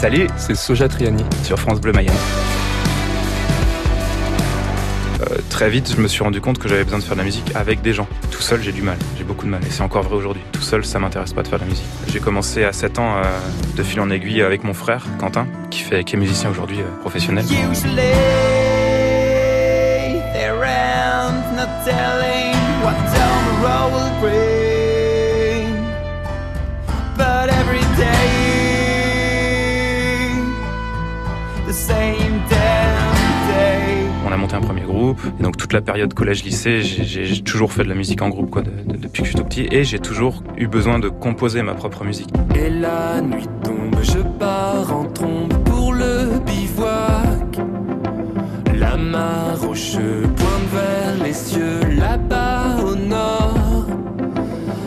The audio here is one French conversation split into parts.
Salut, c'est Soja Triani sur France Bleu Mayenne. Euh, très vite, je me suis rendu compte que j'avais besoin de faire de la musique avec des gens. Tout seul, j'ai du mal, j'ai beaucoup de mal. Et c'est encore vrai aujourd'hui. Tout seul, ça m'intéresse pas de faire de la musique. J'ai commencé à 7 ans euh, de fil en aiguille avec mon frère, Quentin, qui, fait, est musicien aujourd'hui euh, professionnel. On a monté un premier groupe, et donc toute la période collège-lycée, j'ai toujours fait de la musique en groupe quoi, depuis que je suis tout petit, et j'ai toujours eu besoin de composer ma propre musique. Et la nuit tombe, je pars en trombe pour le bivouac. La main rocheuse pointe vers les cieux, là-bas au nord.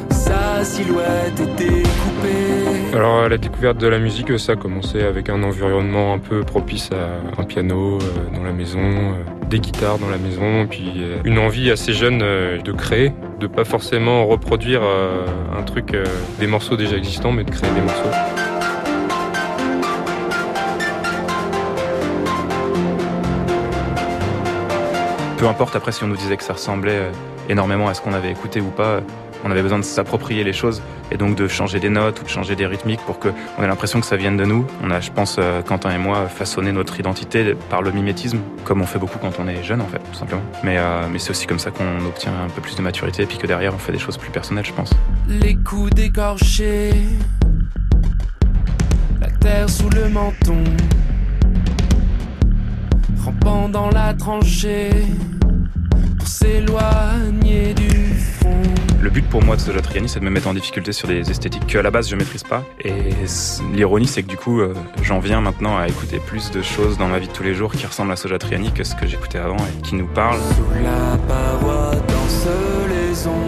Sa silhouette est découpée. Alors la découverte de la musique, ça a commencé avec un environnement un peu propice à un piano euh, dans la maison, euh, des guitares dans la maison, puis euh, une envie assez jeune de créer, de pas forcément reproduire un truc, des morceaux déjà existants, mais de créer des morceaux. Peu importe après si on nous disait que ça ressemblait énormément à ce qu'on avait écouté ou pas, on avait besoin de s'approprier les choses et donc de changer des notes ou de changer des rythmiques pour qu'on ait l'impression que ça vienne de nous. On a, je pense, euh, Quentin et moi, façonné notre identité par le mimétisme, comme on fait beaucoup quand on est jeune en fait, tout simplement. Mais, euh, mais c'est aussi comme ça qu'on obtient un peu plus de maturité et puis que derrière on fait des choses plus personnelles, je pense. Les coups décorchés, la terre sous le menton, rampant dans la tranchée pour s'éloigner. Le but pour moi de Soja Triani, c'est de me mettre en difficulté sur des esthétiques qu'à la base je maîtrise pas. Et l'ironie, c'est que du coup, euh, j'en viens maintenant à écouter plus de choses dans ma vie de tous les jours qui ressemblent à Soja Triani que ce que j'écoutais avant et qui nous parlent. La paroi les ondes.